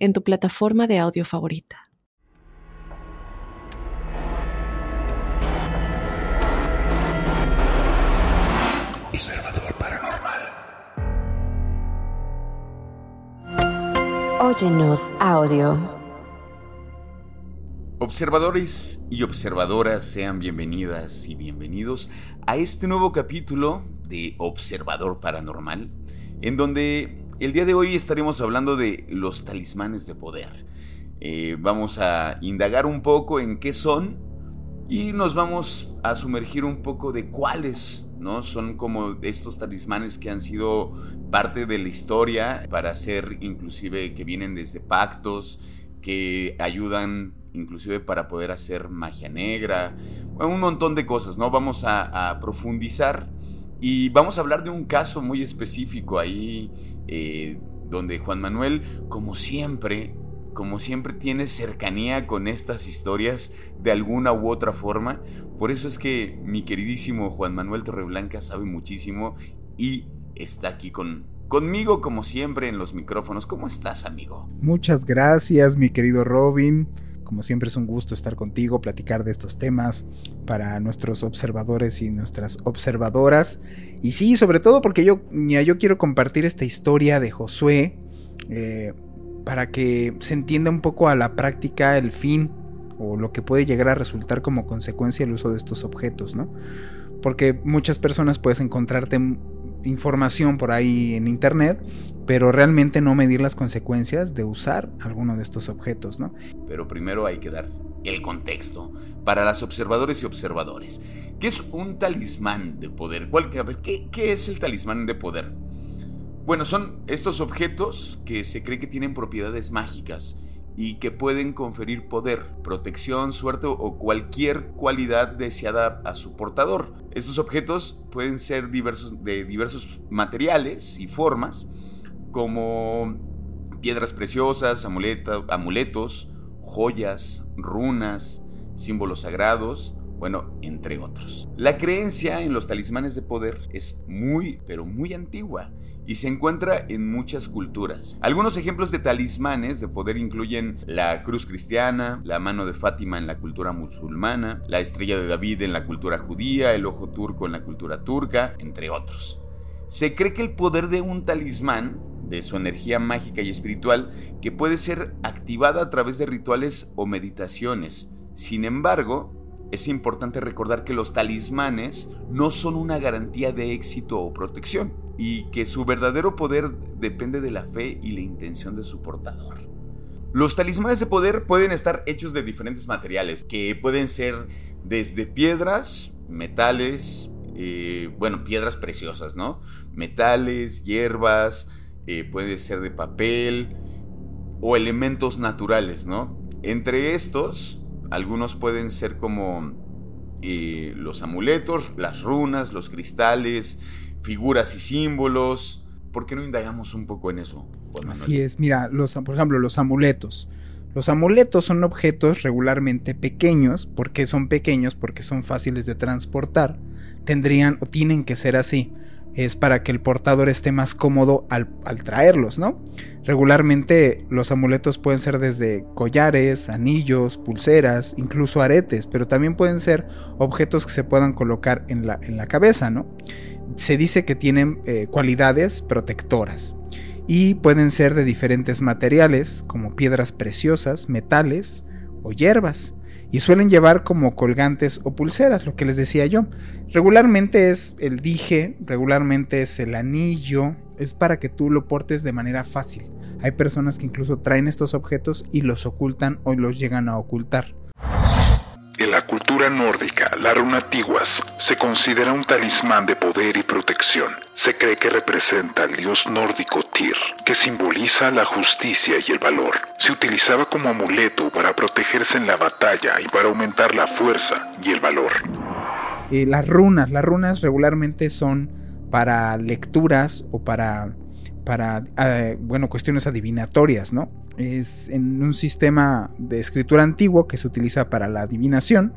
en tu plataforma de audio favorita. Observador Paranormal. Óyenos audio. Observadores y observadoras, sean bienvenidas y bienvenidos a este nuevo capítulo de Observador Paranormal, en donde el día de hoy estaremos hablando de los talismanes de poder. Eh, vamos a indagar un poco en qué son y nos vamos a sumergir un poco de cuáles, ¿no? Son como estos talismanes que han sido parte de la historia para ser inclusive que vienen desde pactos, que ayudan inclusive para poder hacer magia negra, un montón de cosas, ¿no? Vamos a, profundizar y vamos a hablar de un caso muy específico ahí, eh, donde Juan Manuel, como siempre, como siempre tiene cercanía con estas historias de alguna u otra forma. Por eso es que mi queridísimo Juan Manuel Torreblanca sabe muchísimo y está aquí con, conmigo como siempre en los micrófonos. ¿Cómo estás, amigo? Muchas gracias, mi querido Robin. Como siempre es un gusto estar contigo, platicar de estos temas para nuestros observadores y nuestras observadoras. Y sí, sobre todo porque yo, yo quiero compartir esta historia de Josué eh, para que se entienda un poco a la práctica el fin o lo que puede llegar a resultar como consecuencia el uso de estos objetos, ¿no? Porque muchas personas puedes encontrarte información por ahí en internet, pero realmente no medir las consecuencias de usar alguno de estos objetos, ¿no? Pero primero hay que dar el contexto para las observadores y observadores. ¿Qué es un talismán de poder? ¿Cuál, ver, ¿qué, ¿qué es el talismán de poder? Bueno, son estos objetos que se cree que tienen propiedades mágicas y que pueden conferir poder, protección, suerte o cualquier cualidad deseada a su portador. Estos objetos pueden ser de diversos materiales y formas, como piedras preciosas, amuletos, joyas, runas, símbolos sagrados, bueno, entre otros. La creencia en los talismanes de poder es muy, pero muy antigua y se encuentra en muchas culturas. Algunos ejemplos de talismanes de poder incluyen la cruz cristiana, la mano de Fátima en la cultura musulmana, la estrella de David en la cultura judía, el ojo turco en la cultura turca, entre otros. Se cree que el poder de un talismán, de su energía mágica y espiritual, que puede ser activada a través de rituales o meditaciones. Sin embargo, es importante recordar que los talismanes no son una garantía de éxito o protección y que su verdadero poder depende de la fe y la intención de su portador. Los talismanes de poder pueden estar hechos de diferentes materiales, que pueden ser desde piedras, metales, eh, bueno, piedras preciosas, ¿no? Metales, hierbas, eh, puede ser de papel o elementos naturales, ¿no? Entre estos, algunos pueden ser como eh, los amuletos, las runas, los cristales, figuras y símbolos. ¿Por qué no indagamos un poco en eso? Así es, mira, los, por ejemplo, los amuletos. Los amuletos son objetos regularmente pequeños. ¿Por qué son pequeños? Porque son fáciles de transportar. Tendrían o tienen que ser así. Es para que el portador esté más cómodo al, al traerlos, ¿no? Regularmente los amuletos pueden ser desde collares, anillos, pulseras, incluso aretes, pero también pueden ser objetos que se puedan colocar en la, en la cabeza, ¿no? Se dice que tienen eh, cualidades protectoras y pueden ser de diferentes materiales como piedras preciosas, metales o hierbas y suelen llevar como colgantes o pulseras, lo que les decía yo. Regularmente es el dije, regularmente es el anillo, es para que tú lo portes de manera fácil. Hay personas que incluso traen estos objetos y los ocultan o los llegan a ocultar. En la cultura nórdica, la runa tiguas se considera un talismán de poder y protección. Se cree que representa al dios nórdico Tyr, que simboliza la justicia y el valor. Se utilizaba como amuleto para protegerse en la batalla y para aumentar la fuerza y el valor. Eh, las runas, las runas regularmente son para lecturas o para, para eh, bueno, cuestiones adivinatorias, ¿no? es en un sistema de escritura antiguo que se utiliza para la adivinación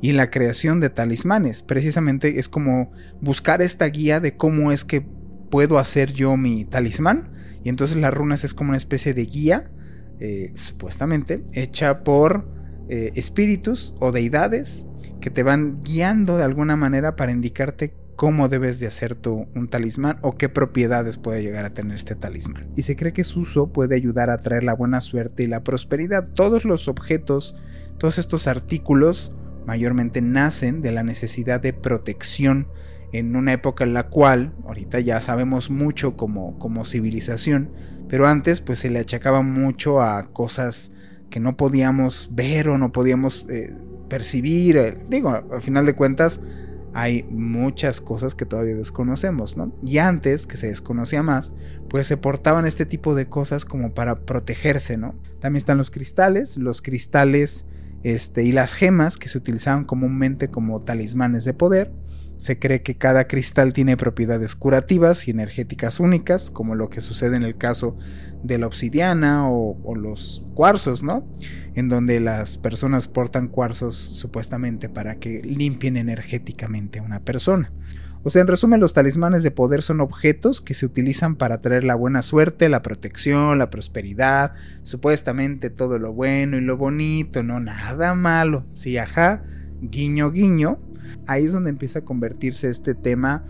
y la creación de talismanes. Precisamente es como buscar esta guía de cómo es que puedo hacer yo mi talismán. Y entonces las runas es como una especie de guía, eh, supuestamente, hecha por eh, espíritus o deidades que te van guiando de alguna manera para indicarte cómo debes de hacer tú un talismán o qué propiedades puede llegar a tener este talismán. Y se cree que su uso puede ayudar a traer la buena suerte y la prosperidad. Todos los objetos, todos estos artículos mayormente nacen de la necesidad de protección en una época en la cual, ahorita ya sabemos mucho como, como civilización, pero antes pues se le achacaba mucho a cosas que no podíamos ver o no podíamos eh, percibir. Digo, al final de cuentas, hay muchas cosas que todavía desconocemos, ¿no? Y antes, que se desconocía más, pues se portaban este tipo de cosas como para protegerse, ¿no? También están los cristales, los cristales este, y las gemas que se utilizaban comúnmente como talismanes de poder. Se cree que cada cristal tiene propiedades curativas y energéticas únicas, como lo que sucede en el caso de la obsidiana o, los cuarzos, ¿no? En donde las personas portan cuarzos supuestamente para que limpien energéticamente a una persona. O sea, en resumen, los talismanes de poder son objetos que se utilizan para traer la buena suerte, la protección, la prosperidad, supuestamente todo lo bueno y lo bonito, no nada malo. Sí, ajá, guiño, guiño, ahí es donde empieza a convertirse este tema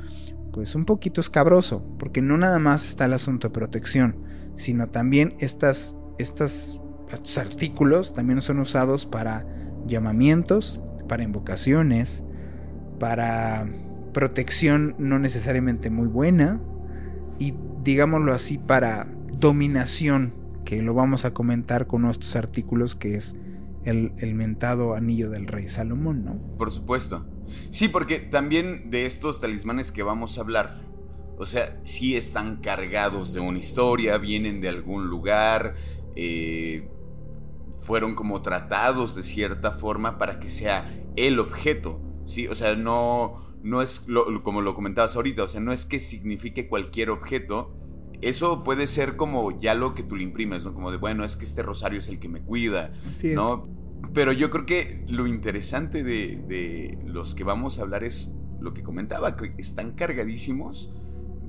pues un poquito escabroso, porque no nada más está el asunto de protección, sino también estas, estos artículos también son usados para llamamientos, para invocaciones, para protección no necesariamente muy buena y digámoslo así para dominación, que lo vamos a comentar con nuestros artículos que es el, el mentado anillo del rey Salomón, ¿no? Por supuesto. Sí, porque también de estos talismanes que vamos a hablar, o sea, sí están cargados de una historia, vienen de algún lugar, eh, fueron como tratados de cierta forma para que sea el objeto, ¿sí? O sea, no, no es como lo comentabas ahorita, o sea, no es que signifique cualquier objeto, eso puede ser como ya lo que tú le imprimes, ¿no? Como de, bueno, es que este rosario es el que me cuida, ¿no? Pero yo creo que lo interesante de, los que vamos a hablar es lo que comentaba, que están cargadísimos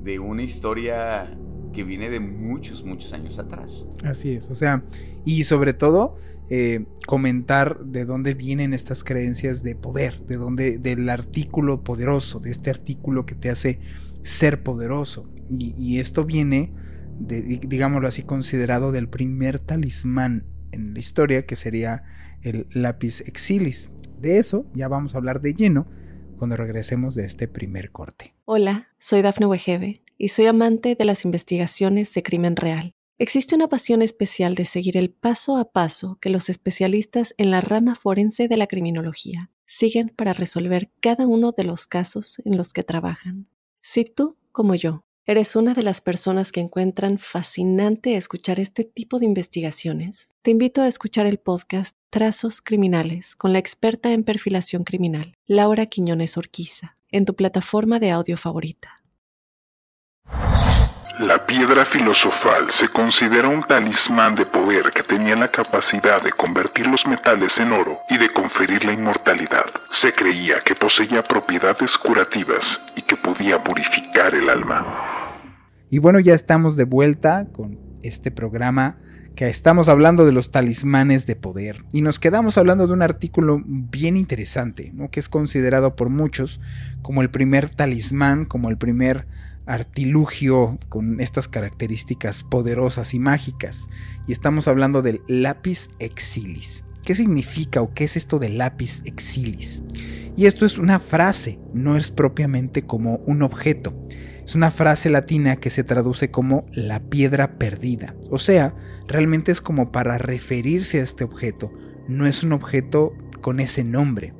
de una historia que viene de muchos, muchos años atrás. Así es, o sea, y sobre todo eh, comentar de dónde vienen estas creencias de poder, de dónde, del artículo poderoso, de este artículo que te hace ser poderoso. Y, esto viene, digámoslo así, considerado del primer talismán en la historia, que sería el lápiz exilis. De eso ya vamos a hablar de lleno cuando regresemos de este primer corte. Hola, soy Dafne Wegebe y soy amante de las investigaciones de crimen real. Existe una pasión especial de seguir el paso a paso que los especialistas en la rama forense de la criminología siguen para resolver cada uno de los casos en los que trabajan. Si tú, como yo, ¿Eres una de las personas que encuentran fascinante escuchar este tipo de investigaciones? Te invito a escuchar el podcast Trazos Criminales con la experta en perfilación criminal, Laura Quiñones Orquiza, en tu plataforma de audio favorita. La piedra filosofal se considera un talismán de poder que tenía la capacidad de convertir los metales en oro y de conferir la inmortalidad. Se creía que poseía propiedades curativas y que podía purificar el alma. Y bueno, ya estamos de vuelta con este programa que estamos hablando de los talismanes de poder y nos quedamos hablando de un artículo bien interesante, que es considerado por muchos como el primer talismán, como el primer artilugio con estas características poderosas y mágicas. Y estamos hablando del lápiz exilis. ¿Qué significa o qué es esto del lápiz exilis? Y esto es una frase, no es propiamente como un objeto. Es una frase latina que se traduce como la piedra perdida. O sea, realmente es como para referirse a este objeto. No es un objeto con ese nombre,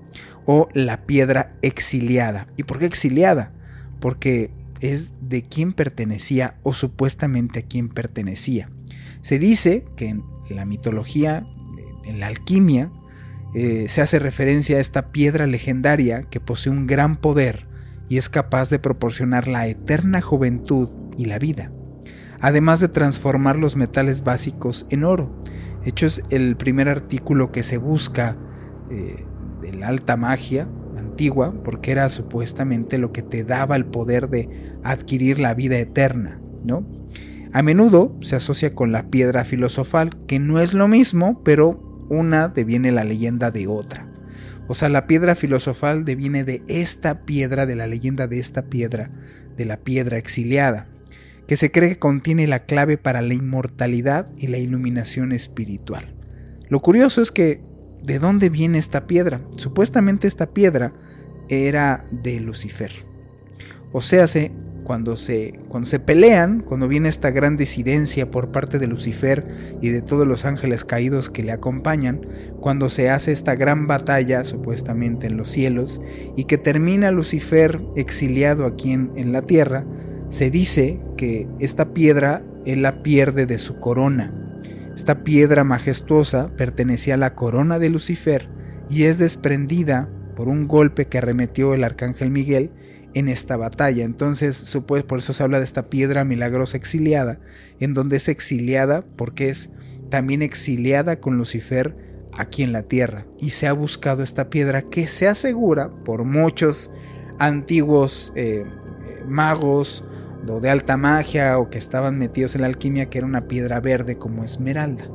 o la piedra exiliada. ¿Y por qué exiliada? Porque es de quién pertenecía o supuestamente a quién pertenecía. Se dice que en la mitología, en la alquimia, eh, se hace referencia a esta piedra legendaria que posee un gran poder y es capaz de proporcionar la eterna juventud y la vida, además de transformar los metales básicos en oro. De hecho, es el primer artículo que se busca eh, de la alta magia antigua, porque era supuestamente lo que te daba el poder de adquirir la vida eterna, ¿no? A menudo se asocia con la piedra filosofal, que no es lo mismo, pero una deviene la leyenda de otra. O sea, la piedra filosofal deviene de esta piedra, de la leyenda de esta piedra, de la piedra exiliada, que se cree que contiene la clave para la inmortalidad y la iluminación espiritual. Lo curioso es que, ¿de dónde viene esta piedra? Supuestamente esta piedra era de Lucifer. O sea, se cuando se, cuando se pelean, cuando viene esta gran disidencia por parte de Lucifer y de todos los ángeles caídos que le acompañan, cuando se hace esta gran batalla supuestamente en los cielos y que termina Lucifer exiliado aquí en, en la tierra, se dice que esta piedra él la pierde de su corona. Esta piedra majestuosa pertenecía a la corona de Lucifer y es desprendida por un golpe que arremetió el arcángel Miguel en esta batalla. Entonces, por eso se habla de esta piedra milagrosa exiliada, en donde es exiliada porque es también exiliada con Lucifer aquí en la tierra. Y se ha buscado esta piedra que se asegura por muchos antiguos eh, magos o de alta magia o que estaban metidos en la alquimia que era una piedra verde como esmeralda.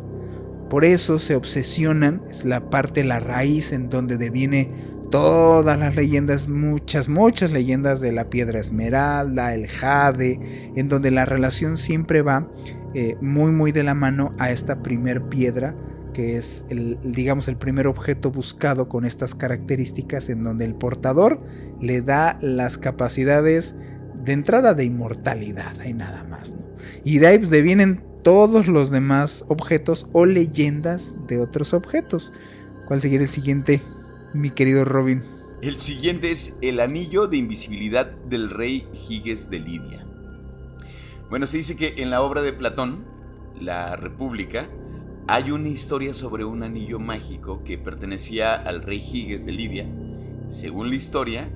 Por eso se obsesionan, es la parte, la raíz en donde deviene todas las leyendas, muchas, muchas leyendas de la piedra esmeralda, el jade, en donde la relación siempre va eh, muy, muy de la mano a esta primer piedra, que es, el, digamos, el primer objeto buscado con estas características, en donde el portador le da las capacidades de entrada de inmortalidad, hay nada más, Y de ahí pues, devienen todos los demás objetos o leyendas de otros objetos. ¿Cuál sería el siguiente? Mi querido Robin? El siguiente es el anillo de invisibilidad del rey Giges de Lidia. Bueno, se dice que en la obra de Platón, La República, hay una historia sobre un anillo mágico que pertenecía al rey Giges de Lidia. Según la historia,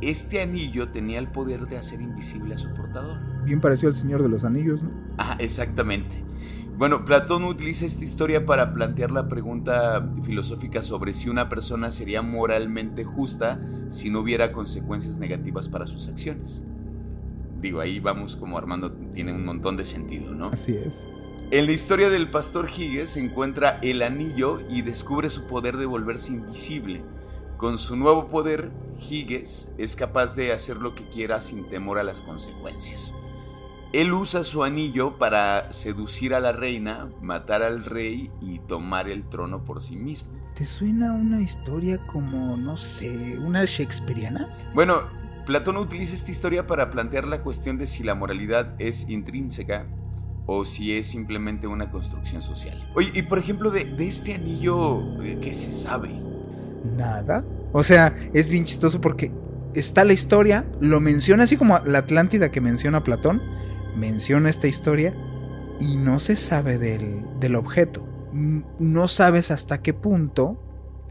este anillo tenía el poder de hacer invisible a su portador. Bien parecido al Señor de los Anillos, ¿no? Ah, exactamente. Bueno, Platón utiliza esta historia para plantear la pregunta filosófica sobre si una persona sería moralmente justa si no hubiera consecuencias negativas para sus acciones. Digo, ahí vamos como Armando tiene un montón de sentido, ¿no? Así es. En la historia del pastor Higgins se encuentra el anillo y descubre su poder de volverse invisible. Con su nuevo poder, Higgins es capaz de hacer lo que quiera sin temor a las consecuencias. Él usa su anillo para seducir a la reina, matar al rey y tomar el trono por sí mismo. ¿Te suena una historia como, no sé, una shakespeariana? Bueno, Platón utiliza esta historia para plantear la cuestión de si la moralidad es intrínseca o si es simplemente una construcción social. Oye, y por ejemplo, de, este anillo, eh, ¿qué se sabe? Nada. O sea, es bien chistoso porque está la historia, lo menciona así como la Atlántida que menciona Platón, menciona esta historia y no se sabe del, objeto. No sabes hasta qué punto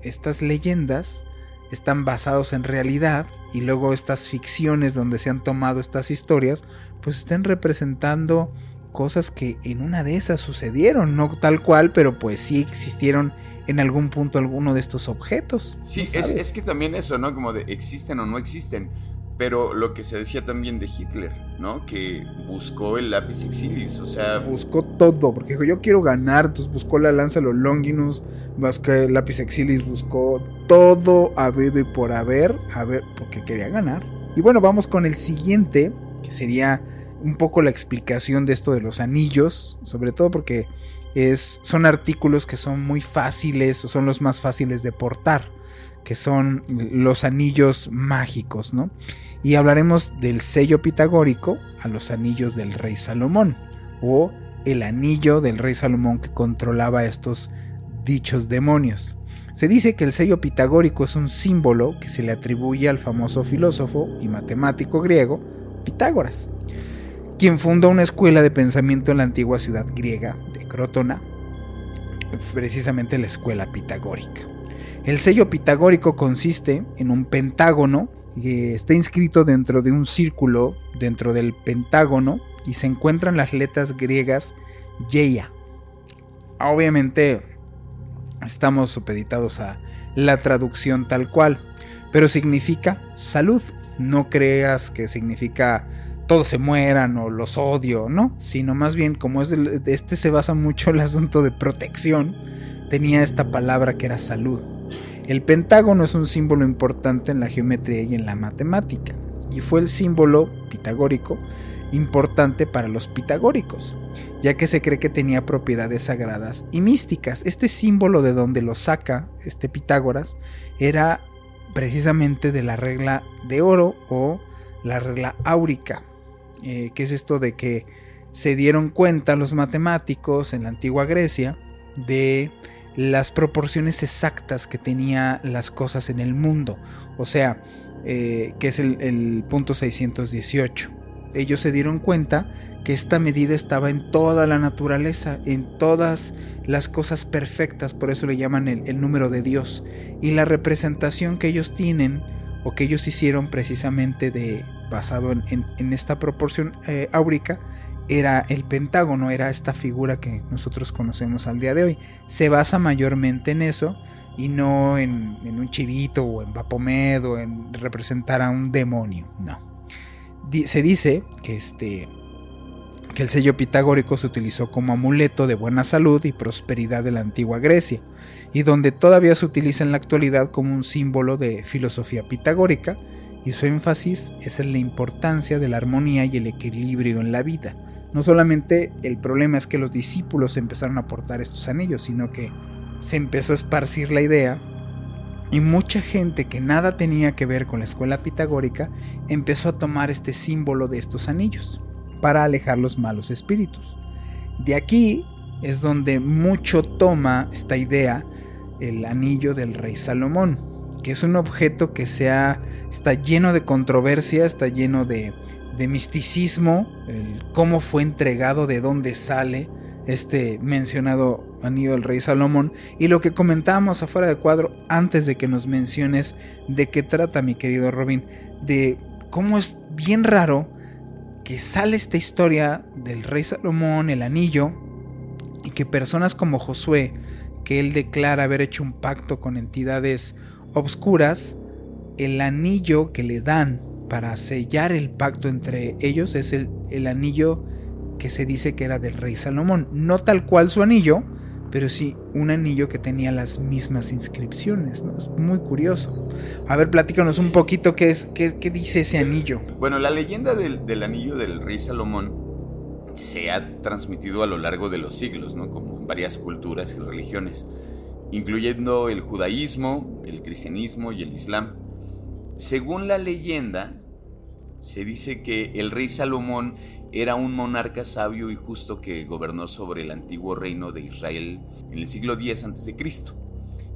estas leyendas están basados en realidad y luego estas ficciones donde se han tomado estas historias pues estén representando cosas que en una de esas sucedieron, no tal cual, pero pues sí existieron en algún punto alguno de estos objetos. Sí, es, es, que también eso, ¿no? Como de existen o no existen. Pero lo que se decía también de Hitler, ¿no? Que buscó el lápiz exilis, o sea... Buscó todo, porque dijo, yo quiero ganar, entonces buscó la lanza los Longinus, buscó el lápiz exilis, buscó todo habido y por haber, a ver, porque quería ganar. Y bueno, vamos con el siguiente, que sería un poco la explicación de esto de los anillos, sobre todo porque es, son artículos que son muy fáciles, son los más fáciles de portar que son los anillos mágicos, ¿no? Y hablaremos del sello pitagórico a los anillos del rey Salomón, o el anillo del rey Salomón que controlaba estos dichos demonios. Se dice que el sello pitagórico es un símbolo que se le atribuye al famoso filósofo y matemático griego Pitágoras, quien fundó una escuela de pensamiento en la antigua ciudad griega de Crotona, precisamente la escuela pitagórica. El sello pitagórico consiste en un pentágono que está inscrito dentro de un círculo dentro del pentágono y se encuentran las letras griegas Yeia. Obviamente estamos supeditados a la traducción tal cual, pero significa salud. No creas que significa todos se mueran o los odio, ¿no? Sino más bien como es de, este se basa mucho el asunto de protección, tenía esta palabra que era salud. El pentágono es un símbolo importante en la geometría y en la matemática, y fue el símbolo pitagórico importante para los pitagóricos, ya que se cree que tenía propiedades sagradas y místicas. Este símbolo de donde lo saca este Pitágoras era precisamente de la regla de oro o la regla áurica, eh, que es esto de que se dieron cuenta los matemáticos en la antigua Grecia de las proporciones exactas que tenía las cosas en el mundo, o sea, eh, que es el, punto 618. Ellos se dieron cuenta que esta medida estaba en toda la naturaleza, en todas las cosas perfectas, por eso le llaman el, número de Dios. Y la representación que ellos tienen, o que ellos hicieron precisamente de basado en, esta proporción eh, áurica, era el pentágono, era esta figura que nosotros conocemos al día de hoy. Se basa mayormente en eso y no en, en un chivito o en Vapomed o en representar a un demonio, no se dice que, este, que el sello pitagórico se utilizó como amuleto de buena salud y prosperidad de la antigua Grecia, y donde todavía se utiliza en la actualidad como un símbolo de filosofía pitagórica, y su énfasis es en la importancia de la armonía y el equilibrio en la vida. No solamente el problema es que los discípulos empezaron a portar estos anillos, sino que se empezó a esparcir la idea y mucha gente que nada tenía que ver con la escuela pitagórica empezó a tomar este símbolo de estos anillos para alejar los malos espíritus. De aquí es donde mucho toma esta idea el anillo del rey Salomón, que es un objeto que está lleno de controversia, está lleno de, de misticismo, el cómo fue entregado, de dónde sale, este mencionado anillo del rey Salomón. Y lo que comentábamos afuera de cuadro antes de que nos menciones de qué trata mi querido Robin, de cómo es bien raro que sale esta historia del rey Salomón, el anillo, y que personas como Josué, que él declara haber hecho un pacto con entidades obscuras, el anillo que le dan para sellar el pacto entre ellos es el, el anillo que se dice que era del rey Salomón. No tal cual su anillo, pero sí un anillo que tenía las mismas inscripciones. ¿no? Es muy curioso. A ver, platícanos un poquito qué, es, qué, dice ese anillo. Bueno, la leyenda del, del, anillo del rey Salomón se ha transmitido a lo largo de los siglos, ¿no? como en varias culturas y religiones, incluyendo el judaísmo, el cristianismo y el islam. Según la leyenda, se dice que el rey Salomón era un monarca sabio y justo que gobernó sobre el antiguo reino de Israel en el siglo X a.C.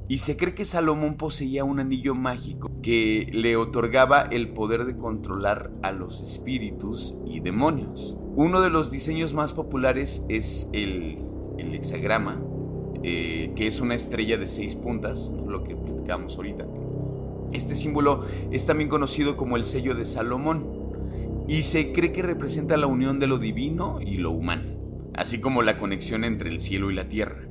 Y se cree que Salomón poseía un anillo mágico que le otorgaba el poder de controlar a los espíritus y demonios. Uno de los diseños más populares es el, hexagrama, eh, que es una estrella de seis puntas, lo que platicamos ahorita. Este símbolo es también conocido como el sello de Salomón y se cree que representa la unión de lo divino y lo humano, así como la conexión entre el cielo y la tierra.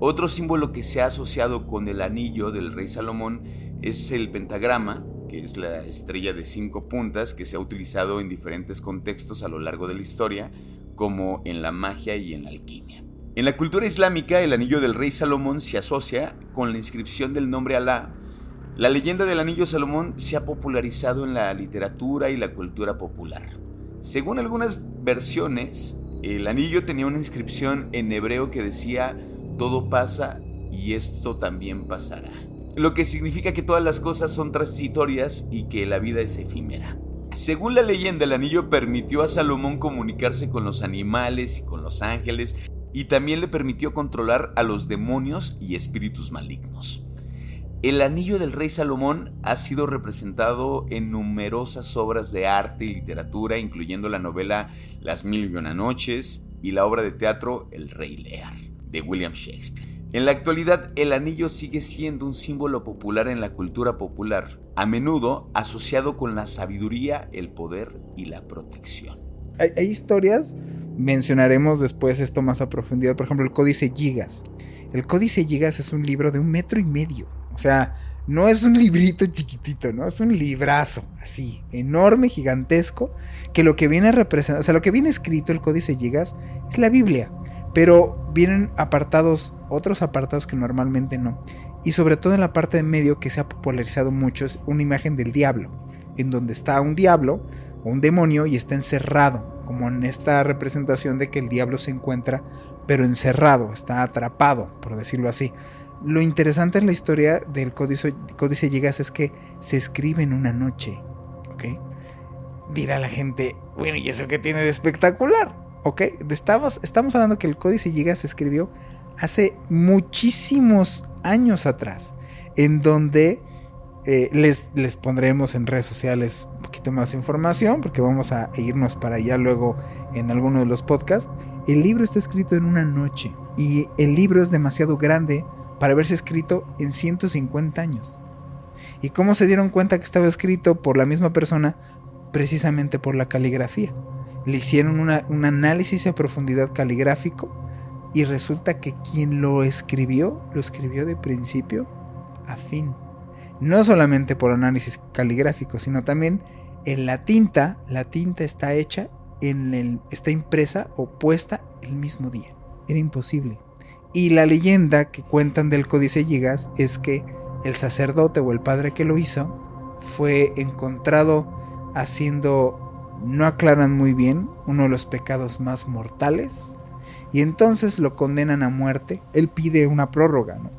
Otro símbolo que se ha asociado con el anillo del rey Salomón es el pentagrama, que es la estrella de cinco puntas que se ha utilizado en diferentes contextos a lo largo de la historia, como en la magia y en la alquimia. En la cultura islámica, el anillo del rey Salomón se asocia con la inscripción del nombre Alá la leyenda del Anillo Salomón se ha popularizado en la literatura y la cultura popular. Según algunas versiones, el anillo tenía una inscripción en hebreo que decía, todo pasa y esto también pasará. Lo que significa que todas las cosas son transitorias y que la vida es efímera. Según la leyenda, el anillo permitió a Salomón comunicarse con los animales y con los ángeles y también le permitió controlar a los demonios y espíritus malignos. El anillo del rey Salomón ha sido representado en numerosas obras de arte y literatura, incluyendo la novela Las Mil y Una Noches y la obra de teatro El Rey Lear, de William Shakespeare. En la actualidad, el anillo sigue siendo un símbolo popular en la cultura popular, a menudo asociado con la sabiduría, el poder y la protección. Hay, hay historias, mencionaremos después esto más a profundidad, por ejemplo, el Códice Gigas. El Códice Gigas es un libro de un metro y medio. O sea, no es un librito chiquitito, ¿no? Es un librazo, así, enorme, gigantesco, que lo que viene a representar, o sea, lo que viene escrito el Códice Gigas es la Biblia, pero vienen apartados, otros apartados que normalmente no. Y sobre todo en la parte de medio que se ha popularizado mucho es una imagen del diablo, en donde está un diablo o un demonio y está encerrado, como en esta representación de que el diablo se encuentra pero encerrado, está atrapado, por decirlo así. Lo interesante en la historia del Códice, Códice Gigas es que se escribe en una noche, ¿ok? Dirá la gente, bueno, ¿y eso qué tiene de espectacular? ¿Ok? Estamos, estamos hablando que el Códice Gigas se escribió hace muchísimos años atrás, en donde eh, les, les pondremos en redes sociales un poquito más información, porque vamos a irnos para allá luego en alguno de los podcasts. El libro está escrito en una noche y el libro es demasiado grande para haberse escrito en 150 años. ¿Y cómo se dieron cuenta que estaba escrito por la misma persona? Precisamente por la caligrafía. Le hicieron un análisis a profundidad caligráfico y resulta que quien lo escribió, lo escribió de principio a fin. No solamente por análisis caligráfico, sino también en la tinta, la tinta está hecha en el, está impresa o puesta el mismo día. Era imposible. Y la leyenda que cuentan del Códice Gigas es que el sacerdote o el padre que lo hizo fue encontrado haciendo, no aclaran muy bien, uno de los pecados más mortales. Y entonces lo condenan a muerte. Él pide una prórroga, ¿no?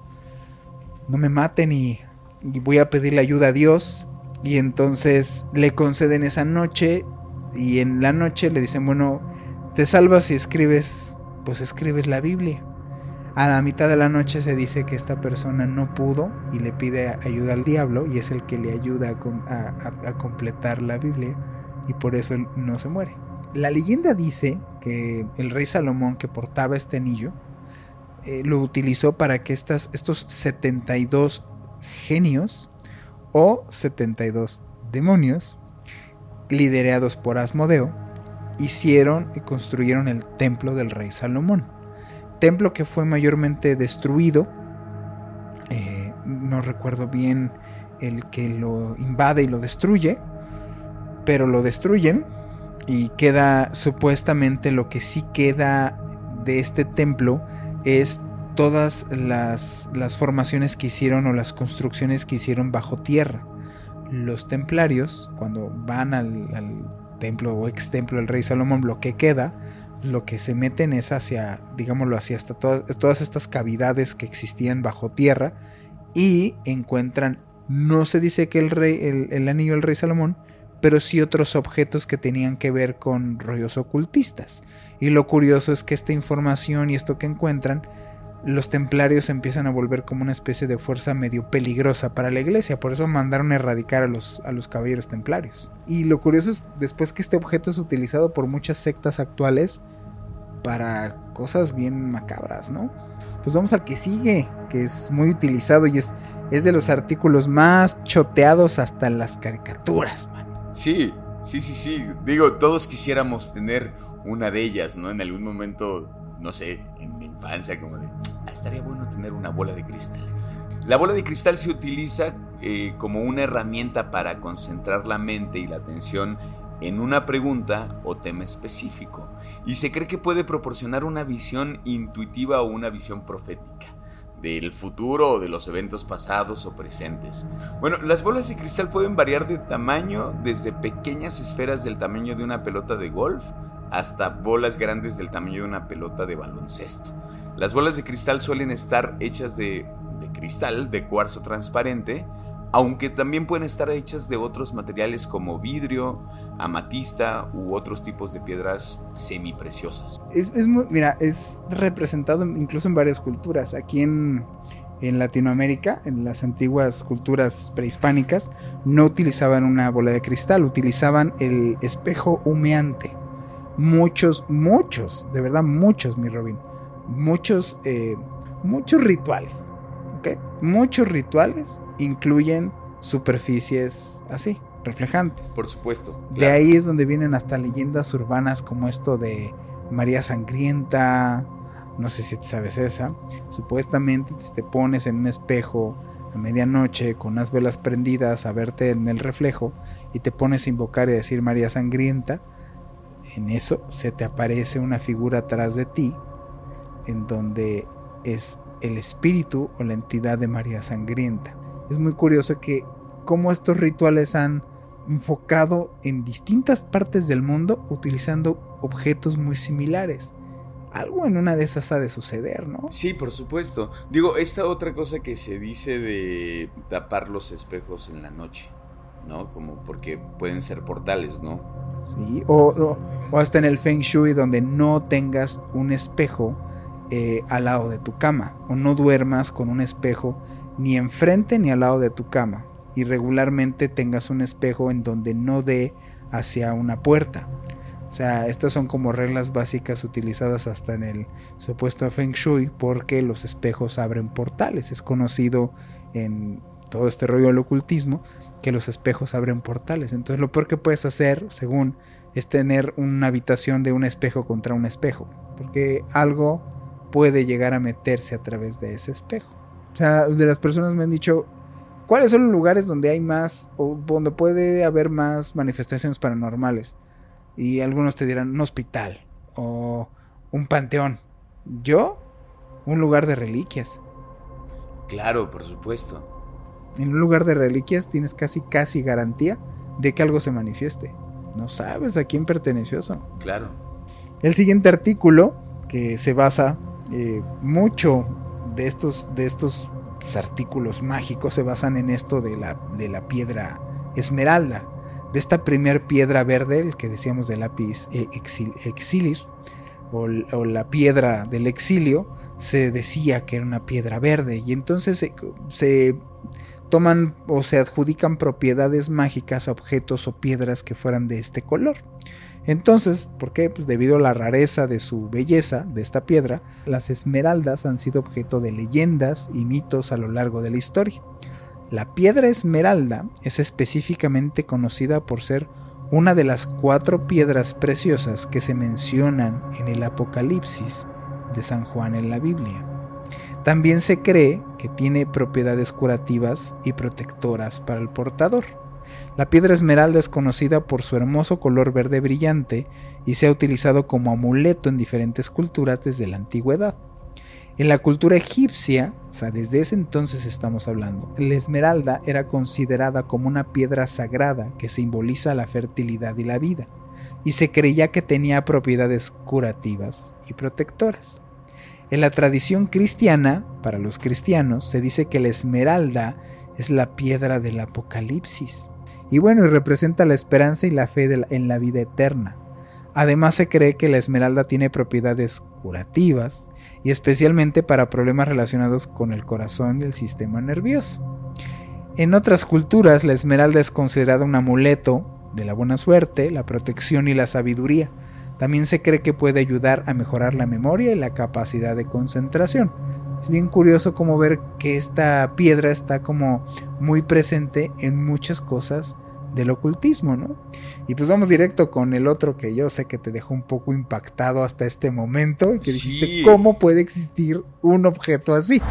No me maten y, y voy a pedirle ayuda a Dios. Y entonces le conceden esa noche y en la noche le dicen, bueno, te salvas si escribes, pues escribes la Biblia. A la mitad de la noche se dice que esta persona no pudo y le pide ayuda al diablo y es el que le ayuda a, completar la Biblia y por eso no se muere. La leyenda dice que el rey Salomón que portaba este anillo eh, lo utilizó para que estas, estos 72 genios o 72 demonios liderados por Asmodeo hicieron y construyeron el templo del rey Salomón templo que fue mayormente destruido. Eh, no recuerdo bien el que lo invade y lo destruye, pero lo destruyen y queda supuestamente lo que sí queda de este templo es todas las, las formaciones que hicieron o las construcciones que hicieron bajo tierra. Los templarios, cuando van al, al templo o ex templo del rey Salomón, lo que queda lo que se meten es hacia, digámoslo así, hasta todas, estas cavidades que existían bajo tierra y encuentran, no se dice que el rey, el, anillo del rey Salomón, pero sí otros objetos que tenían que ver con rollos ocultistas. Y lo curioso es que esta información y esto que encuentran, los templarios empiezan a volver como una especie de fuerza medio peligrosa para la iglesia, por eso mandaron erradicar a los, a los caballeros templarios. Y lo curioso es, después que este objeto es utilizado por muchas sectas actuales, para cosas bien macabras, ¿no? Pues vamos al que sigue, que es muy utilizado y es, es de los artículos más choteados hasta las caricaturas, man. Sí, sí, sí, sí. Digo, todos quisiéramos tener una de ellas, ¿no? En algún momento, no sé, en mi infancia, como de, estaría bueno tener una bola de cristal. La bola de cristal se utiliza eh, como una herramienta para concentrar la mente y la atención en una pregunta o tema específico y se cree que puede proporcionar una visión intuitiva o una visión profética del futuro o de los eventos pasados o presentes. Bueno, las bolas de cristal pueden variar de tamaño desde pequeñas esferas del tamaño de una pelota de golf hasta bolas grandes del tamaño de una pelota de baloncesto. Las bolas de cristal suelen estar hechas de, cristal, de cuarzo transparente, aunque también pueden estar hechas de otros materiales como vidrio, amatista u otros tipos de piedras semipreciosas. Es mira, es representado incluso en varias culturas. Aquí en, en Latinoamérica, en las antiguas culturas prehispánicas, no utilizaban una bola de cristal, utilizaban el espejo humeante. Muchos, muchos, de verdad muchos, mi Robin, muchos, eh, muchos rituales. Muchos rituales incluyen superficies así, reflejantes. Por supuesto. De ahí es donde vienen hasta leyendas urbanas como esto de María Sangrienta, no sé si sabes esa. Supuestamente si te pones en un espejo a medianoche con unas velas prendidas a verte en el reflejo y te pones a invocar y a decir María Sangrienta, en eso se te aparece una figura atrás de ti en donde es el espíritu o la entidad de María Sangrienta. Es muy curioso que cómo estos rituales han enfocado en distintas partes del mundo utilizando objetos muy similares. Algo en una de esas ha de suceder, ¿no? Sí, por supuesto. Digo, esta otra cosa que se dice de tapar los espejos en la noche, ¿no? Como porque pueden ser portales, ¿no? Sí, o, hasta en el Feng Shui donde no tengas un espejo eh, al lado de tu cama, o no duermas con un espejo ni enfrente ni al lado de tu cama y regularmente tengas un espejo en donde no dé hacia una puerta. O sea, estas son como reglas básicas utilizadas hasta en el supuesto Feng Shui porque los espejos abren portales. Es conocido en todo este rollo del ocultismo que los espejos abren portales. Entonces lo peor que puedes hacer, según, es tener una habitación de un espejo contra un espejo. Porque algo puede llegar a meterse a través de ese espejo. O sea, de las personas me han dicho, ¿Cuáles son los lugares donde hay más o donde puede haber más manifestaciones paranormales? Y algunos te dirán un hospital o un panteón. Yo, un lugar de reliquias. Claro, por supuesto. En un lugar de reliquias tienes casi casi garantía de que algo se manifieste. No sabes a quién perteneció eso. Claro. El siguiente artículo que se basa eh, mucho de estos de estos artículos mágicos se basan en esto de la, de la piedra esmeralda, de esta primer piedra verde, el que decíamos del lápiz e, exilir, o, la piedra del exilio, se decía que era una piedra verde, y entonces se, se toman o se adjudican propiedades mágicas a objetos o piedras que fueran de este color. Entonces, ¿por qué? Pues debido a la rareza de su belleza, de esta piedra, las esmeraldas han sido objeto de leyendas y mitos a lo largo de la historia. La piedra esmeralda es específicamente conocida por ser una de las cuatro piedras preciosas que se mencionan en el Apocalipsis de San Juan en la Biblia. También se cree que tiene propiedades curativas y protectoras para el portador. La piedra esmeralda es conocida por su hermoso color verde brillante y se ha utilizado como amuleto en diferentes culturas desde la antigüedad. En la cultura egipcia, o sea, desde ese entonces estamos hablando, la esmeralda era considerada como una piedra sagrada que simboliza la fertilidad y la vida, y se creía que tenía propiedades curativas y protectoras. En la tradición cristiana, para los cristianos, se dice que la esmeralda es la piedra del Apocalipsis y bueno, y representa la esperanza y la fe en la vida eterna. Además se cree que la esmeralda tiene propiedades curativas y especialmente para problemas relacionados con el corazón y el sistema nervioso. En otras culturas la esmeralda es considerada un amuleto de la buena suerte, la protección y la sabiduría. También se cree que puede ayudar a mejorar la memoria y la capacidad de concentración. Es bien curioso como ver que esta piedra está como muy presente en muchas cosas del ocultismo, ¿no? Y pues vamos directo con el otro que yo sé que te dejó un poco impactado hasta este momento y que dijiste cómo puede existir un objeto así.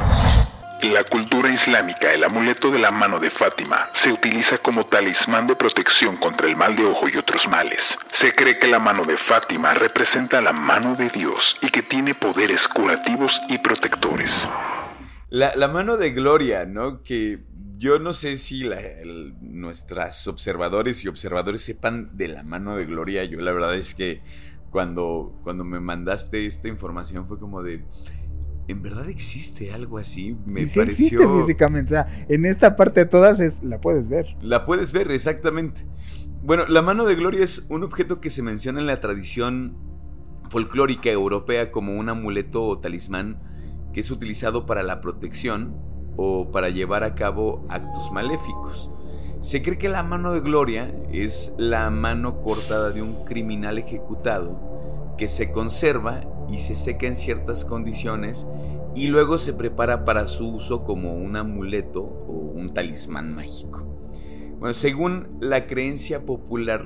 La cultura islámica, el amuleto de la mano de Fátima se utiliza como talismán de protección contra el mal de ojo y otros males. Se cree que la mano de Fátima representa la mano de Dios y que tiene poderes curativos y protectores. La, mano de gloria, ¿no? Que yo no sé si nuestras observadores y observadores sepan de la mano de gloria. Yo la verdad es que cuando, cuando me mandaste esta información fue como de ¿En verdad existe algo así? Me sí Existe físicamente. en esta parte de todas es, la puedes ver. La puedes ver, exactamente. Bueno, la mano de gloria es un objeto que se menciona en la tradición folclórica europea como un amuleto o talismán que es utilizado para la protección o para llevar a cabo actos maléficos. Se cree que la mano de gloria es la mano cortada de un criminal ejecutado que se conserva y se seca en ciertas condiciones y luego se prepara para su uso como un amuleto o un talismán mágico. Bueno, según la creencia popular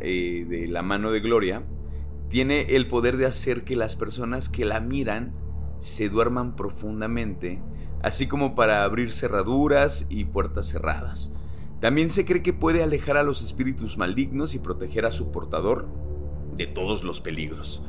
eh, de la mano de gloria, tiene el poder de hacer que las personas que la miran se duerman profundamente, así como para abrir cerraduras y puertas cerradas. También se cree que puede alejar a los espíritus malignos y proteger a su portador de todos los peligros.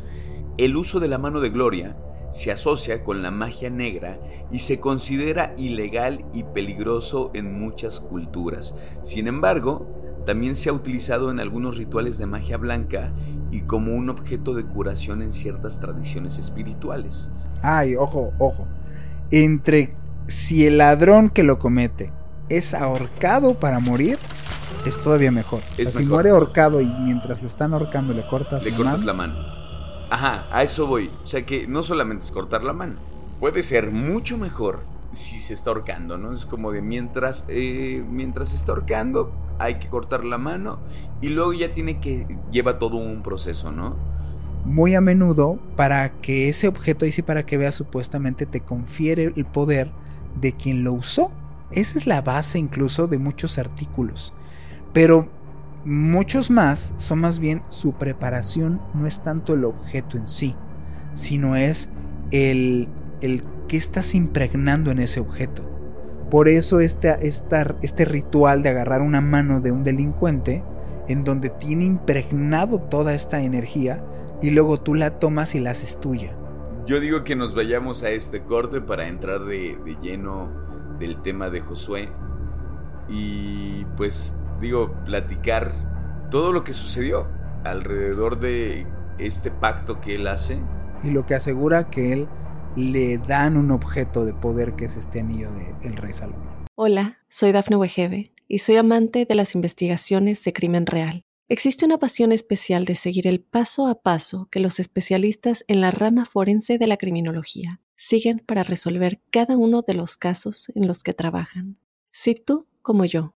El uso de la mano de gloria se asocia con la magia negra y se considera ilegal y peligroso en muchas culturas. Sin embargo, también se ha utilizado en algunos rituales de magia blanca y como un objeto de curación en ciertas tradiciones espirituales. Ay, ojo, ojo. Entre si el ladrón que lo comete es ahorcado para morir, es todavía mejor. Si muere ahorcado y mientras lo están ahorcando le cortas, le cortas la mano. Ajá, a eso voy. O sea que no solamente es cortar la mano. Puede ser mucho mejor si se está ahorcando, ¿no? Es como de mientras, eh, mientras se está ahorcando, hay que cortar la mano y luego ya tiene que, lleva todo un proceso, ¿no? Muy a menudo, para que ese objeto, y sí para que veas, supuestamente te confiere el poder de quien lo usó. Esa es la base incluso de muchos artículos. Pero muchos más son más bien su preparación, no es tanto el objeto en sí, sino es el, el que estás impregnando en ese objeto. Por eso este, este ritual de agarrar una mano de un delincuente, en donde tiene impregnado toda esta energía, y luego tú la tomas y la haces tuya. Yo digo que nos vayamos a este corte para entrar de, de lleno del tema de Josué y pues digo, platicar todo lo que sucedió alrededor de este pacto que él hace. Y lo que asegura que él le dan un objeto de poder que es este anillo del rey Salomón. Hola, soy Dafne Wegebe y soy amante de las investigaciones de crimen real. Existe una pasión especial de seguir el paso a paso que los especialistas en la rama forense de la criminología siguen para resolver cada uno de los casos en los que trabajan. Si tú, como yo,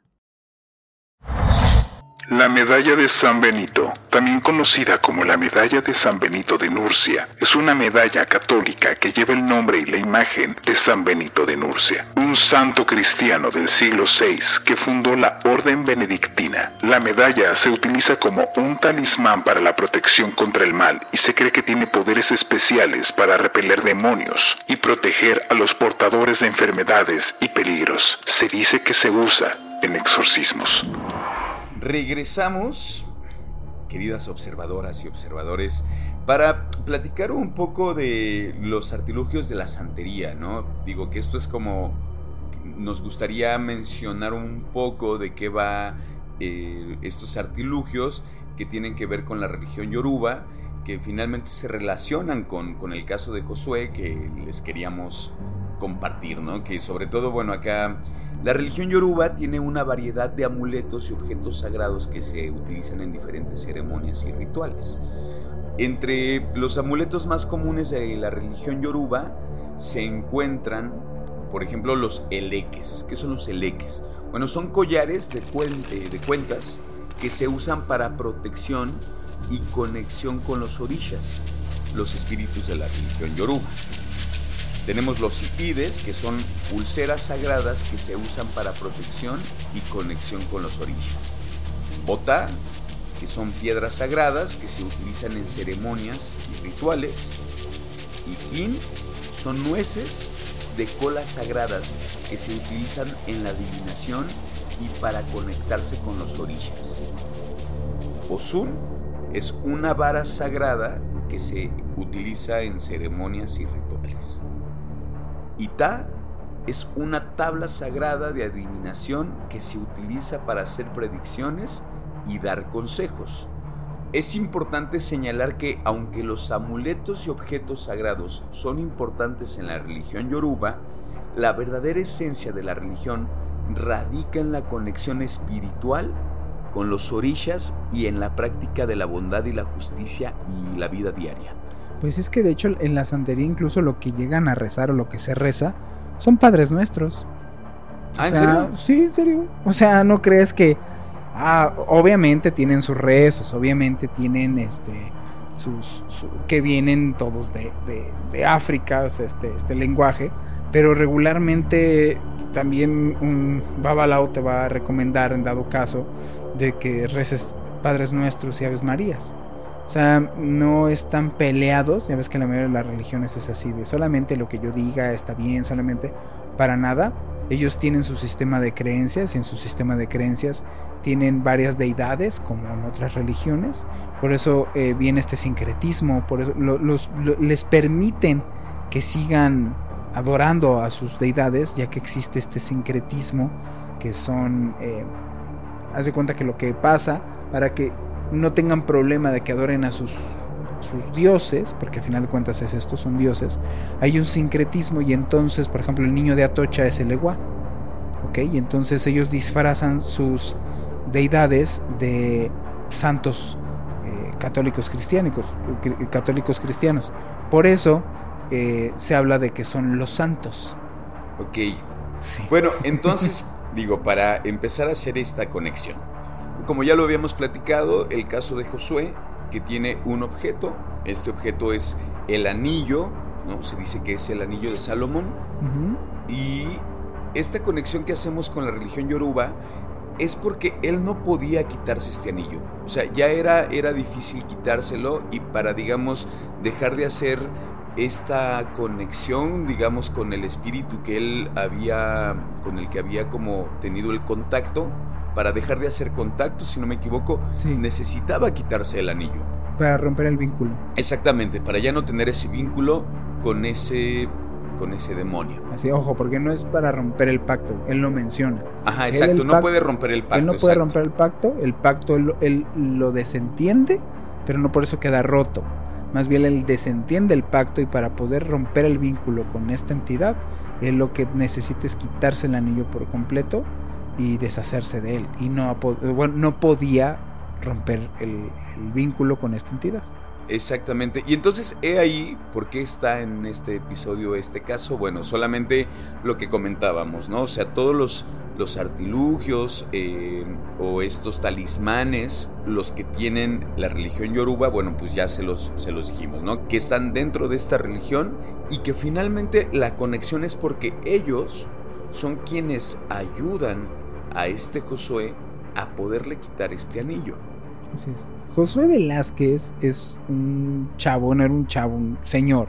La medalla de San Benito, también conocida como la medalla de San Benito de Nurcia, es una medalla católica que lleva el nombre y la imagen de San Benito de Nurcia, un santo cristiano del siglo VI que fundó la Orden Benedictina. La medalla se utiliza como un talismán para la protección contra el mal y se cree que tiene poderes especiales para repeler demonios y proteger a los portadores de enfermedades y peligros. Se dice que se usa en exorcismos. Regresamos, queridas observadoras y observadores, para platicar un poco de los artilugios de la santería, ¿no? Digo que esto es como nos gustaría mencionar un poco de qué va eh, estos artilugios que tienen que ver con la religión yoruba, que finalmente se relacionan con, con el caso de Josué que les queríamos compartir, ¿no? Que sobre todo, bueno, acá la religión yoruba tiene una variedad de amuletos y objetos sagrados que se utilizan en diferentes ceremonias y rituales. Entre los amuletos más comunes de la religión yoruba se encuentran, por ejemplo, los eleques. ¿Qué son los eleques? Bueno, son collares de, de cuentas que se usan para protección y conexión con los orishas, los espíritus de la religión yoruba. Tenemos los ipides, que son pulseras sagradas que se usan para protección y conexión con los orishas. Botá, que son piedras sagradas que se utilizan en ceremonias y rituales. Y kin son nueces de colas sagradas que se utilizan en la adivinación y para conectarse con los orishas. Osun es una vara sagrada que se utiliza en ceremonias y rituales. Ita es una tabla sagrada de adivinación que se utiliza para hacer predicciones y dar consejos. Es importante señalar que aunque los amuletos y objetos sagrados son importantes en la religión yoruba, la verdadera esencia de la religión radica en la conexión espiritual con los orishas y en la práctica de la bondad y la justicia y la vida diaria. Pues es que de hecho en la santería incluso lo que llegan a rezar o lo que se reza son padres nuestros. ¿Ah, en serio? Sí, en serio. O sea, no crees que... Ah, obviamente tienen sus rezos, obviamente tienen este... Sus, que vienen todos de, de, África, este, este lenguaje, pero regularmente también un babalao te va a recomendar en dado caso de que reces Padres Nuestros y Aves Marías. O sea, no están peleados, ya ves que la mayoría de las religiones es así, de solamente lo que yo diga está bien, solamente para nada. Ellos tienen su sistema de creencias y en su sistema de creencias tienen varias deidades como en otras religiones. Por eso eh, viene este sincretismo, por eso los, les permiten que sigan adorando a sus deidades, ya que existe este sincretismo que son, eh, haz de cuenta que lo que pasa para que no tengan problema de que adoren a sus, sus dioses, porque al final de cuentas es esto, son dioses, hay un sincretismo y entonces, por ejemplo, el niño de Atocha es el Ewa, ¿ok? Y entonces ellos disfrazan sus deidades de santos eh, católicos cristianos, católicos cristianos. Por eso eh, se habla de que son los santos. Ok. Bueno, entonces, digo, para empezar a hacer esta conexión, como ya lo habíamos platicado, el caso de Josué, que tiene un objeto, este objeto es el anillo, ¿no? Se dice que es el anillo de Salomón, y esta conexión que hacemos con la religión yoruba es porque él no podía quitarse este anillo. O sea, ya era, era difícil quitárselo y para, digamos, dejar de hacer esta conexión, digamos, con el espíritu que él había, con el que había como tenido el contacto, para dejar de hacer contacto, si no me equivoco, necesitaba quitarse el anillo. Para romper el vínculo. Exactamente, para ya no tener ese vínculo con ese con ese demonio. Así, ojo, porque no es para romper el pacto, él lo menciona. Ajá, exacto, no puede romper el pacto. Él no puede romper el pacto, el pacto él lo desentiende, pero no por eso queda roto. Más bien él desentiende el pacto y para poder romper el vínculo con esta entidad, él lo que necesita es quitarse el anillo por completo y deshacerse de él. Y no, no podía romper el, el vínculo con esta entidad. Exactamente. Y entonces, he ahí por qué está en este episodio este caso. Bueno, solamente lo que comentábamos, ¿no? O sea, todos los, los artilugios eh, o estos talismanes, los que tienen la religión yoruba, bueno, pues ya se los, se los dijimos, ¿no? Que están dentro de esta religión y que finalmente la conexión es porque ellos son quienes ayudan a este Josué a poderle quitar este anillo. Así es. Josué Velázquez es un chavo, no era un chavo, un señor,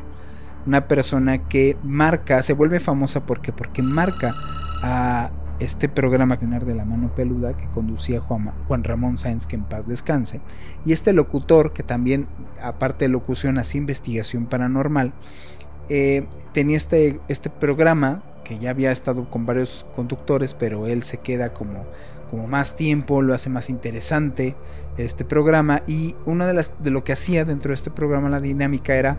una persona que marca, se vuelve famosa porque porque marca a este programa de la mano peluda que conducía Juan, Juan, Ramón Sáenz, que en paz descanse, y este locutor que también, aparte de locución, hacía investigación paranormal, eh, tenía este, este programa que ya había estado con varios conductores, pero él se queda como como más tiempo, lo hace más interesante este programa y una de las de lo que hacía dentro de este programa la dinámica era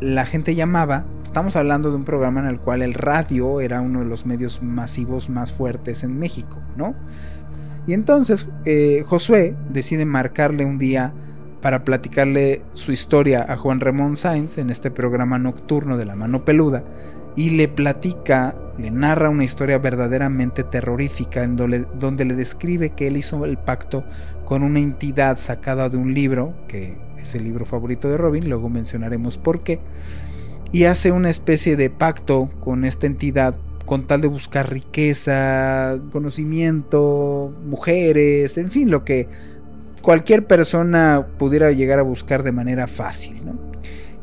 la gente llamaba, estamos hablando de un programa en el cual el radio era uno de los medios masivos más fuertes en México, ¿no? Y entonces eh, Josué decide marcarle un día para platicarle su historia a Juan Ramón Sainz en este programa nocturno de la mano peluda y le platica, le narra una historia verdaderamente terrorífica en donde, le describe que él hizo el pacto con una entidad sacada de un libro, que es el libro favorito de Robin, luego mencionaremos por qué, y hace una especie de pacto con esta entidad con tal de buscar riqueza, conocimiento, mujeres, en fin, lo que cualquier persona pudiera llegar a buscar de manera fácil, ¿no?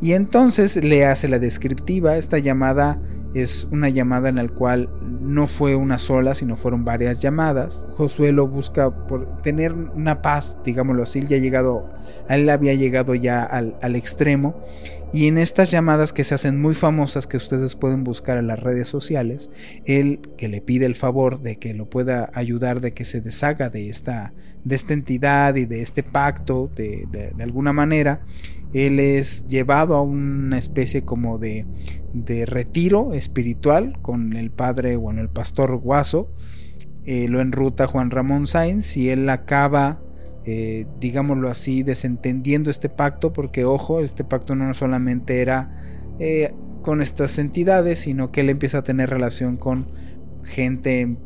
Y entonces le hace la descriptiva. Esta llamada es una llamada en la cual no fue una sola, sino fueron varias llamadas. Josué lo busca por tener una paz, digámoslo así, ya llegado, él había llegado ya al, al extremo. Y en estas llamadas que se hacen muy famosas, que ustedes pueden buscar en las redes sociales, él que le pide el favor de que lo pueda ayudar, de que se deshaga de esta, de esta entidad y de este pacto de, de, alguna manera, él es llevado a una especie como de, de retiro espiritual con el padre, bueno, el pastor Guaso, eh, lo enruta Juan Ramón Sáenz y él acaba, eh, digámoslo así, desentendiendo este pacto, porque ojo, este pacto no solamente era eh, con estas entidades, sino que él empieza a tener relación con gente en,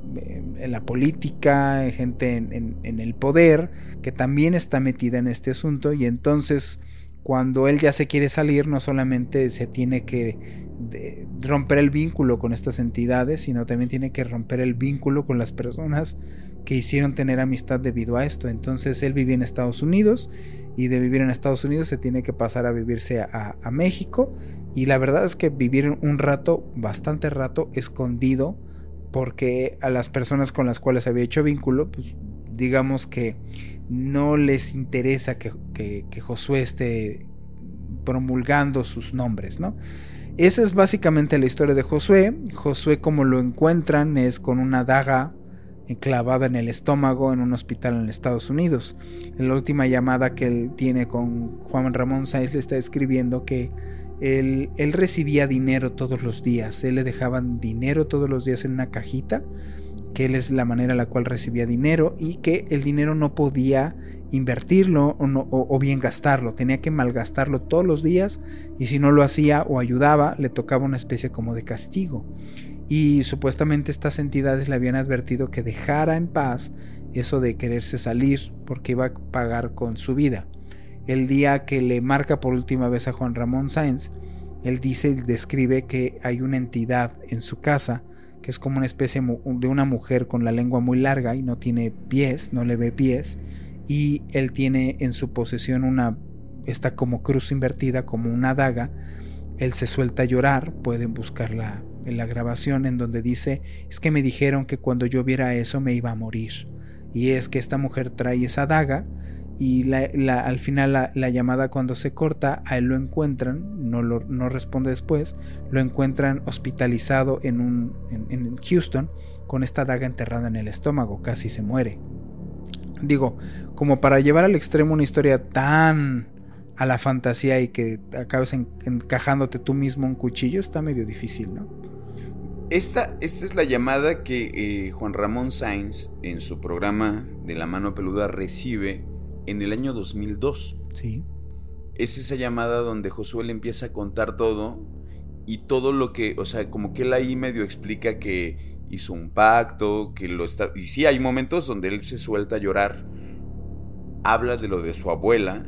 la política, gente en, el poder, que también está metida en este asunto y entonces cuando él ya se quiere salir, no solamente se tiene que romper el vínculo con estas entidades, sino también tiene que romper el vínculo con las personas que hicieron tener amistad debido a esto. Entonces él vivía en Estados Unidos y de vivir en Estados Unidos se tiene que pasar a vivirse a, a México y la verdad es que vivir un rato, bastante rato, escondido porque a las personas con las cuales había hecho vínculo, pues digamos que no les interesa que, Josué esté promulgando sus nombres, ¿no? Esa es básicamente la historia de Josué. Josué como lo encuentran es con una daga clavada en el estómago en un hospital en Estados Unidos. En la última llamada que él tiene con Juan Ramón Sáenz le está escribiendo que él, recibía dinero todos los días, él le dejaban dinero todos los días en una cajita, que él es la manera en la cual recibía dinero y que el dinero no podía invertirlo o, bien gastarlo, tenía que malgastarlo todos los días y si no lo hacía o ayudaba le tocaba una especie como de castigo. Y supuestamente estas entidades le habían advertido que dejara en paz eso de quererse salir porque iba a pagar con su vida. El día que le marca por última vez a Juan Ramón Sáenz, él dice y describe que hay una entidad en su casa que es como una especie de una mujer con la lengua muy larga y no tiene pies, no le ve pies, y él tiene en su posesión una, está como cruz invertida, como una daga, él se suelta a llorar, pueden buscarla en la grabación en donde dice, es que me dijeron que cuando yo viera eso me iba a morir, y es que esta mujer trae esa daga, y la, al final la, llamada cuando se corta, a él lo encuentran, no, lo, no responde después, lo encuentran hospitalizado en, un, en, Houston con esta daga enterrada en el estómago, casi se muere. Digo, como para llevar al extremo una historia tan a la fantasía y que acabes encajándote tú mismo un cuchillo, está medio difícil, ¿no? Esta, esta es la llamada que eh, Juan Ramón Sainz en su programa de La Mano Peluda recibe en el año 2002. Sí. Es esa llamada donde Josué le empieza a contar todo y todo lo que, o sea, como que él ahí medio explica que hizo un pacto, que lo está... Y sí, hay momentos donde él se suelta a llorar. Habla de lo de su abuela.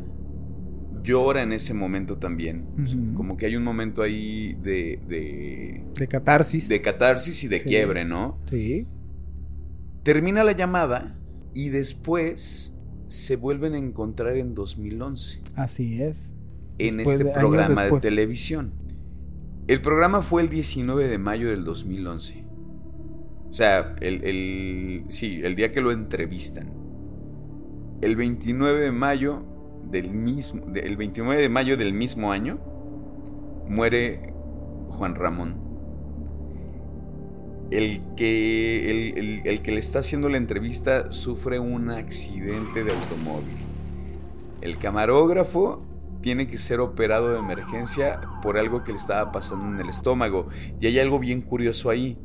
Llora en ese momento también. Como que hay un momento ahí de, de... De catarsis. De catarsis y de quiebre, ¿no? Sí. Termina la llamada y después se vuelven a encontrar en 2011. Así es. En este programa de televisión. El programa fue el 19 de mayo del 2011. O sea, el, sí, el día que lo entrevistan. El 29 de mayo del mismo, el 29 de mayo del mismo año muere Juan Ramón el que, el, que le está haciendo la entrevista sufre un accidente de automóvil. El camarógrafo tiene que ser operado de emergencia por algo que le estaba pasando en el estómago. Y hay algo bien curioso ahí.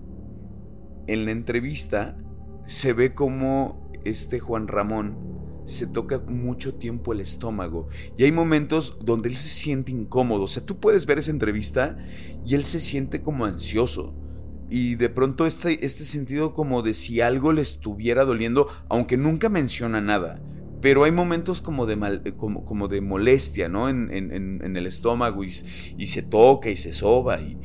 En la entrevista se ve como este Juan Ramón se toca mucho tiempo el estómago. Y hay momentos donde él se siente incómodo. O sea, tú puedes ver esa entrevista y él se siente como ansioso y de pronto este, este sentido como de si algo le estuviera doliendo, aunque nunca menciona nada. Pero hay momentos como de, mal, como, como de molestia, ¿no? En, el estómago y, y, se toca y se soba. Y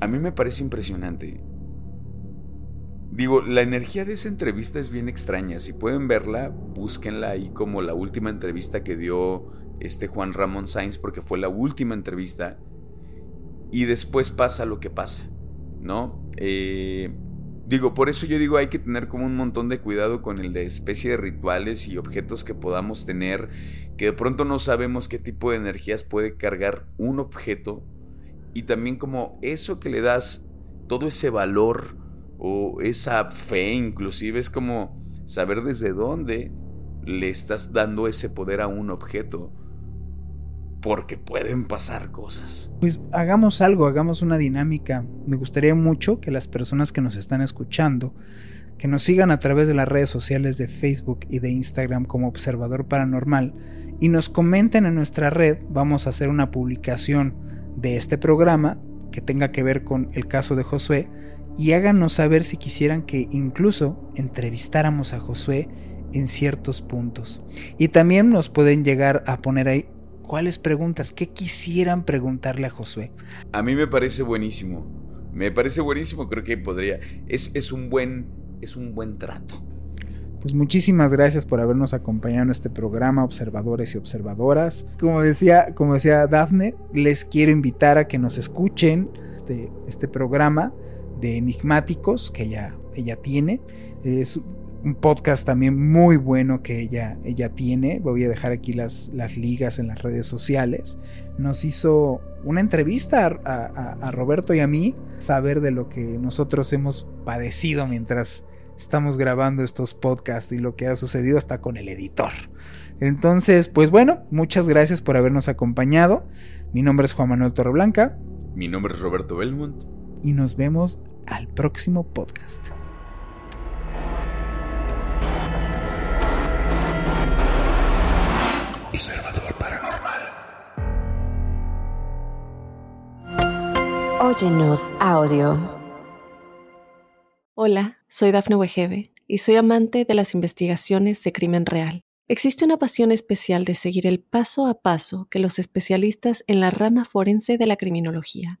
a mí me parece impresionante. Digo, la energía de esa entrevista es bien extraña. Si pueden verla, búsquenla ahí como la última entrevista que dio este Juan Ramón Sainz, porque fue la última entrevista. Y después pasa lo que pasa. ¿no? Eh, digo, por eso yo digo hay que tener como un montón de cuidado con el de especie de rituales y objetos que podamos tener, que de pronto no sabemos qué tipo de energías puede cargar un objeto y también como eso que le das todo ese valor o esa fe inclusive es como saber desde dónde le estás dando ese poder a un objeto porque pueden pasar cosas. Pues hagamos algo, hagamos una dinámica. Me gustaría mucho que las personas que nos están escuchando, que nos sigan a través de las redes sociales de Facebook y de Instagram como Observador Paranormal y nos comenten en nuestra red. Vamos a hacer una publicación de este programa que tenga que ver con el caso de Josué y háganos saber si quisieran que incluso entrevistáramos a Josué en ciertos puntos. Y también nos pueden llegar a poner ahí cuáles preguntas, qué quisieran preguntarle a Josué. A mí me parece buenísimo. Me parece buenísimo, creo que podría. Es, es un buen. Es un buen trato. Pues muchísimas gracias por habernos acompañado en este programa, observadores y observadoras. Como decía, como decía Dafne, les quiero invitar a que nos escuchen este, este programa de enigmáticos que ella, ella tiene. Es un podcast también muy bueno que ella, ella tiene. Voy a dejar aquí las, las ligas en las redes sociales. Nos hizo una entrevista a, a Roberto y a mí, saber de lo que nosotros hemos padecido mientras estamos grabando estos podcasts y lo que ha sucedido hasta con el editor. Entonces, pues bueno, muchas gracias por habernos acompañado. Mi nombre es Juan Manuel Torreblanca. Mi nombre es Roberto Belmont. Y nos vemos al próximo podcast. Observador Paranormal. Óyenos audio. Hola, soy Dafne Wegebe y soy amante de las investigaciones de crimen real. Existe una pasión especial de seguir el paso a paso que los especialistas en la rama forense de la criminología